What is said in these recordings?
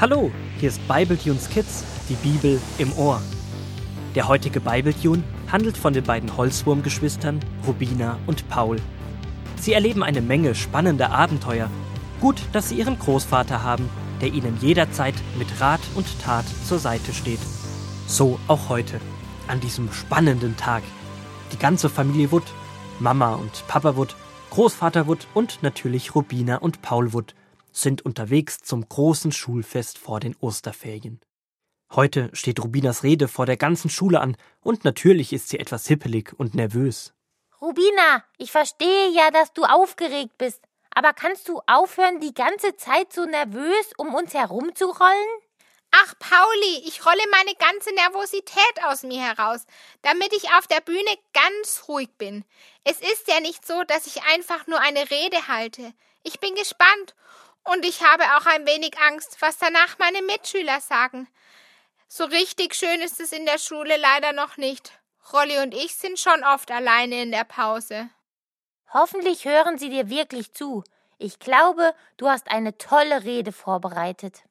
Hallo, hier ist Bibletunes Kids, die Bibel im Ohr. Der heutige Bibletune handelt von den beiden Holzwurmgeschwistern Rubina und Paul. Sie erleben eine Menge spannender Abenteuer. Gut, dass sie ihren Großvater haben, der ihnen jederzeit mit Rat und Tat zur Seite steht. So auch heute, an diesem spannenden Tag. Die ganze Familie Wood, Mama und Papa Wood, Großvater Wood und natürlich Rubina und Paul Wood sind unterwegs zum großen Schulfest vor den Osterferien. Heute steht Rubinas Rede vor der ganzen Schule an und natürlich ist sie etwas hippelig und nervös. Rubina, ich verstehe ja, dass du aufgeregt bist, aber kannst du aufhören, die ganze Zeit so nervös um uns herumzurollen? Ach, Pauli, ich rolle meine ganze Nervosität aus mir heraus, damit ich auf der Bühne ganz ruhig bin. Es ist ja nicht so, dass ich einfach nur eine Rede halte. Ich bin gespannt und ich habe auch ein wenig Angst, was danach meine Mitschüler sagen. So richtig schön ist es in der Schule leider noch nicht. Rolli und ich sind schon oft alleine in der Pause. Hoffentlich hören sie dir wirklich zu. Ich glaube, du hast eine tolle Rede vorbereitet.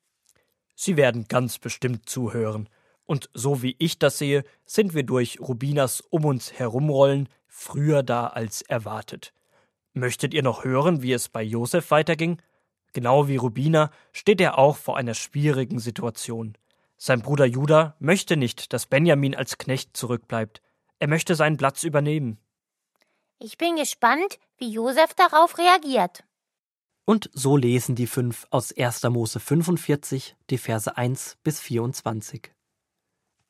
Sie werden ganz bestimmt zuhören. Und so wie ich das sehe, sind wir durch Rubinas um uns herumrollen früher da als erwartet. Möchtet ihr noch hören, wie es bei Josef weiterging? Genau wie Rubina steht er auch vor einer schwierigen Situation. Sein Bruder Judah möchte nicht, dass Benjamin als Knecht zurückbleibt. Er möchte seinen Platz übernehmen. Ich bin gespannt, wie Josef darauf reagiert. Und so lesen die fünf aus 1. Mose 45, die Verse 1 bis 24.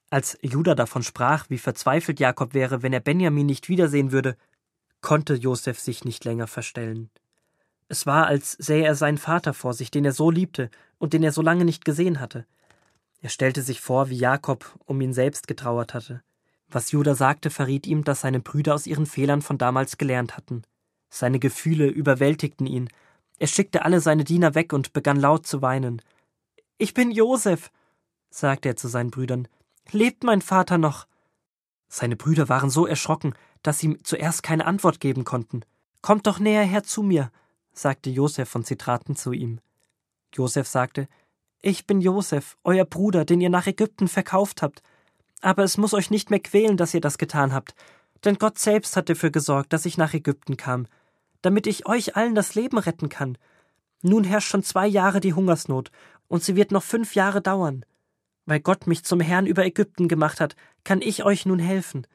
Als Judah davon sprach, wie verzweifelt Jakob wäre, wenn er Benjamin nicht wiedersehen würde, konnte Josef sich nicht länger verstellen. Es war, als sähe er seinen Vater vor sich, den er so liebte und den er so lange nicht gesehen hatte. Er stellte sich vor, wie Jakob um ihn selbst getrauert hatte. Was Judah sagte, verriet ihm, dass seine Brüder aus ihren Fehlern von damals gelernt hatten. Seine Gefühle überwältigten ihn, er schickte alle seine Diener weg und begann laut zu weinen. Ich bin Josef, sagte er zu seinen Brüdern. Lebt mein Vater noch? Seine Brüder waren so erschrocken, dass sie zuerst keine Antwort geben konnten. Kommt doch näher her zu mir, sagte Josef und sie traten zu ihm. Josef sagte, Ich bin Josef, euer Bruder, den ihr nach Ägypten verkauft habt. Aber es muss euch nicht mehr quälen, dass ihr das getan habt, denn Gott selbst hat dafür gesorgt, dass ich nach Ägypten kam damit ich euch allen das Leben retten kann. Nun herrscht schon zwei Jahre die Hungersnot, und sie wird noch fünf Jahre dauern. Weil Gott mich zum Herrn über Ägypten gemacht hat, kann ich euch nun helfen.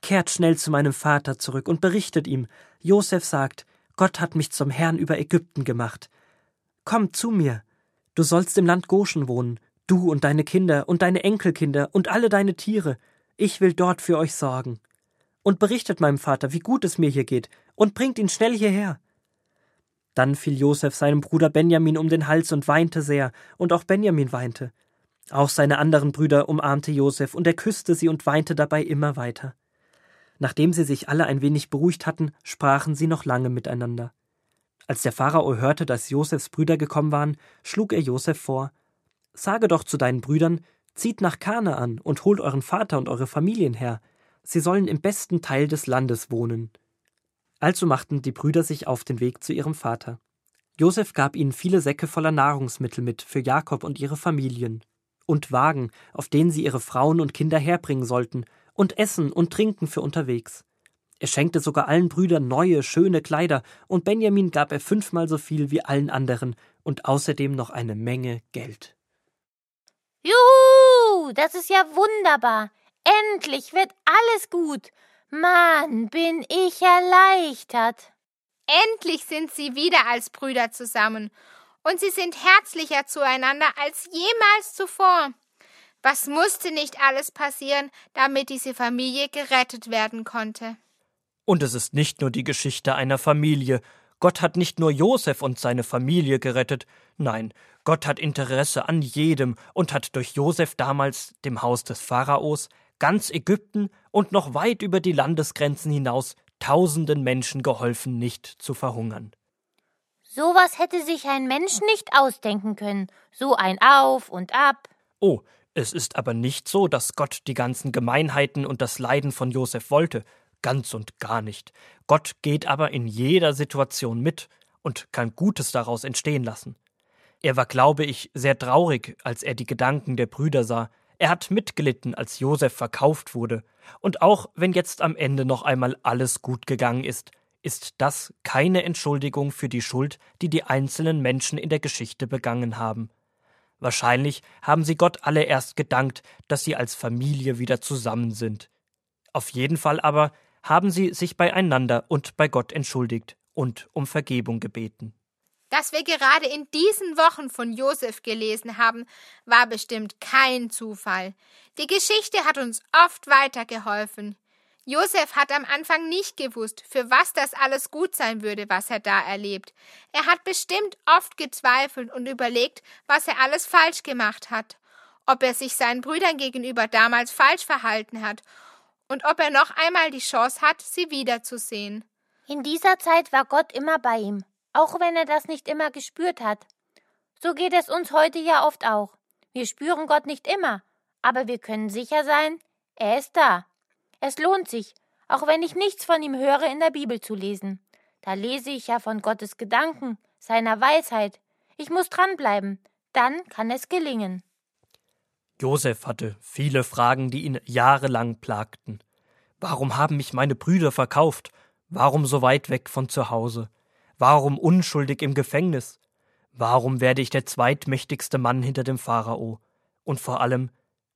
Kehrt schnell zu meinem Vater zurück und berichtet ihm. Josef sagt, Gott hat mich zum Herrn über Ägypten gemacht. Komm zu mir. Du sollst im Land Goshen wohnen, du und deine Kinder und deine Enkelkinder und alle deine Tiere. Ich will dort für euch sorgen und berichtet meinem Vater, wie gut es mir hier geht, und bringt ihn schnell hierher. Dann fiel Josef seinem Bruder Benjamin um den Hals und weinte sehr, und auch Benjamin weinte. Auch seine anderen Brüder umarmte Josef, und er küsste sie und weinte dabei immer weiter. Nachdem sie sich alle ein wenig beruhigt hatten, sprachen sie noch lange miteinander. Als der Pharao hörte, dass Josefs Brüder gekommen waren, schlug er Josef vor Sage doch zu deinen Brüdern, zieht nach Kanaan und holt euren Vater und eure Familien her, sie sollen im besten Teil des Landes wohnen. Also machten die Brüder sich auf den Weg zu ihrem Vater. Josef gab ihnen viele Säcke voller Nahrungsmittel mit für Jakob und ihre Familien, und Wagen, auf denen sie ihre Frauen und Kinder herbringen sollten, und Essen und Trinken für unterwegs. Er schenkte sogar allen Brüdern neue, schöne Kleider, und Benjamin gab er fünfmal so viel wie allen anderen und außerdem noch eine Menge Geld. Juhu, das ist ja wunderbar. Endlich wird alles gut. Mann, bin ich erleichtert. Endlich sind sie wieder als Brüder zusammen. Und sie sind herzlicher zueinander als jemals zuvor. Was musste nicht alles passieren, damit diese Familie gerettet werden konnte? Und es ist nicht nur die Geschichte einer Familie. Gott hat nicht nur Josef und seine Familie gerettet, nein, Gott hat Interesse an jedem und hat durch Josef damals, dem Haus des Pharaos, ganz Ägypten und noch weit über die Landesgrenzen hinaus tausenden Menschen geholfen, nicht zu verhungern. Sowas hätte sich ein Mensch nicht ausdenken können, so ein Auf und Ab. Oh, es ist aber nicht so, dass Gott die ganzen Gemeinheiten und das Leiden von Josef wollte, ganz und gar nicht. Gott geht aber in jeder Situation mit und kann Gutes daraus entstehen lassen. Er war, glaube ich, sehr traurig, als er die Gedanken der Brüder sah. Er hat mitgelitten, als Josef verkauft wurde. Und auch wenn jetzt am Ende noch einmal alles gut gegangen ist, ist das keine Entschuldigung für die Schuld, die die einzelnen Menschen in der Geschichte begangen haben. Wahrscheinlich haben sie Gott alle erst gedankt, dass sie als Familie wieder zusammen sind. Auf jeden Fall aber haben sie sich beieinander und bei Gott entschuldigt und um Vergebung gebeten. Dass wir gerade in diesen Wochen von Josef gelesen haben, war bestimmt kein Zufall. Die Geschichte hat uns oft weitergeholfen. Josef hat am Anfang nicht gewusst, für was das alles gut sein würde, was er da erlebt. Er hat bestimmt oft gezweifelt und überlegt, was er alles falsch gemacht hat, ob er sich seinen Brüdern gegenüber damals falsch verhalten hat und ob er noch einmal die Chance hat, sie wiederzusehen. In dieser Zeit war Gott immer bei ihm, auch wenn er das nicht immer gespürt hat. So geht es uns heute ja oft auch. Wir spüren Gott nicht immer, aber wir können sicher sein, er ist da. Es lohnt sich, auch wenn ich nichts von ihm höre, in der Bibel zu lesen. Da lese ich ja von Gottes Gedanken, seiner Weisheit. Ich muss dranbleiben, dann kann es gelingen. Josef hatte viele Fragen, die ihn jahrelang plagten. Warum haben mich meine Brüder verkauft? Warum so weit weg von zu Hause? Warum unschuldig im Gefängnis? Warum werde ich der zweitmächtigste Mann hinter dem Pharao? Und vor allem,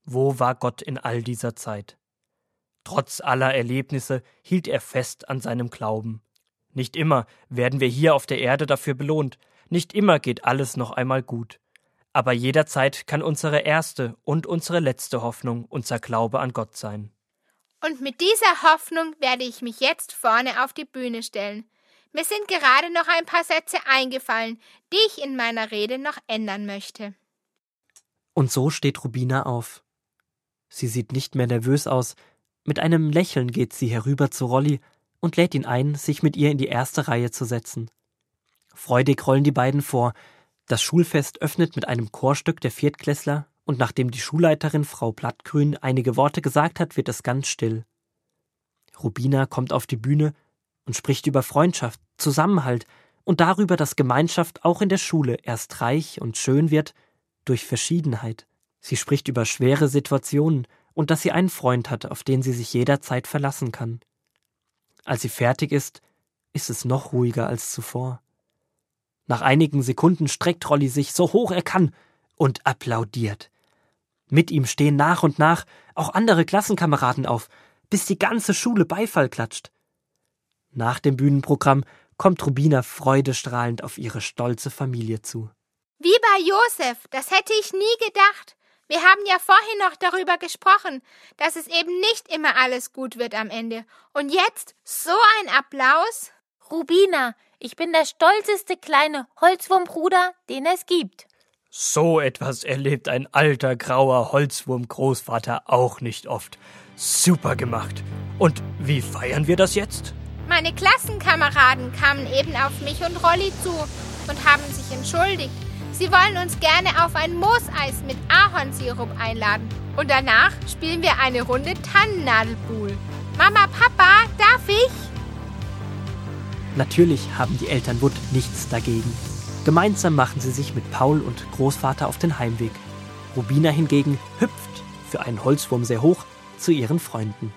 wo war Gott in all dieser Zeit? Trotz aller Erlebnisse hielt er fest an seinem Glauben. Nicht immer werden wir hier auf der Erde dafür belohnt, nicht immer geht alles noch einmal gut. Aber jederzeit kann unsere erste und unsere letzte Hoffnung unser Glaube an Gott sein. Und mit dieser Hoffnung werde ich mich jetzt vorne auf die Bühne stellen. Mir sind gerade noch ein paar Sätze eingefallen, die ich in meiner Rede noch ändern möchte. Und so steht Rubina auf. Sie sieht nicht mehr nervös aus, mit einem Lächeln geht sie herüber zu Rolli und lädt ihn ein, sich mit ihr in die erste Reihe zu setzen. Freudig rollen die beiden vor. Das Schulfest öffnet mit einem Chorstück der Viertklässler, und nachdem die Schulleiterin Frau Blattgrün einige Worte gesagt hat, wird es ganz still. Rubina kommt auf die Bühne und spricht über Freundschaft, Zusammenhalt und darüber, dass Gemeinschaft auch in der Schule erst reich und schön wird durch Verschiedenheit. Sie spricht über schwere Situationen, und dass sie einen Freund hat, auf den sie sich jederzeit verlassen kann. Als sie fertig ist, ist es noch ruhiger als zuvor. Nach einigen Sekunden streckt Rolli sich so hoch er kann und applaudiert. Mit ihm stehen nach und nach auch andere Klassenkameraden auf, bis die ganze Schule Beifall klatscht. Nach dem Bühnenprogramm kommt Rubina freudestrahlend auf ihre stolze Familie zu. Wie bei Josef, das hätte ich nie gedacht. Wir haben ja vorhin noch darüber gesprochen, dass es eben nicht immer alles gut wird am Ende. Und jetzt so ein Applaus? Rubina, ich bin der stolzeste kleine Holzwurmbruder, den es gibt. So etwas erlebt ein alter grauer Holzwurm-Großvater auch nicht oft. Super gemacht. Und wie feiern wir das jetzt? Meine Klassenkameraden kamen eben auf mich und Rolli zu und haben sich entschuldigt. Sie wollen uns gerne auf ein Mooseis mit Ahornsirup einladen. Und danach spielen wir eine Runde Tannennadelpool. Mama, Papa, darf ich? Natürlich haben die Eltern Wood nichts dagegen. Gemeinsam machen sie sich mit Paul und Großvater auf den Heimweg. Rubina hingegen hüpft für einen Holzwurm sehr hoch zu ihren Freunden.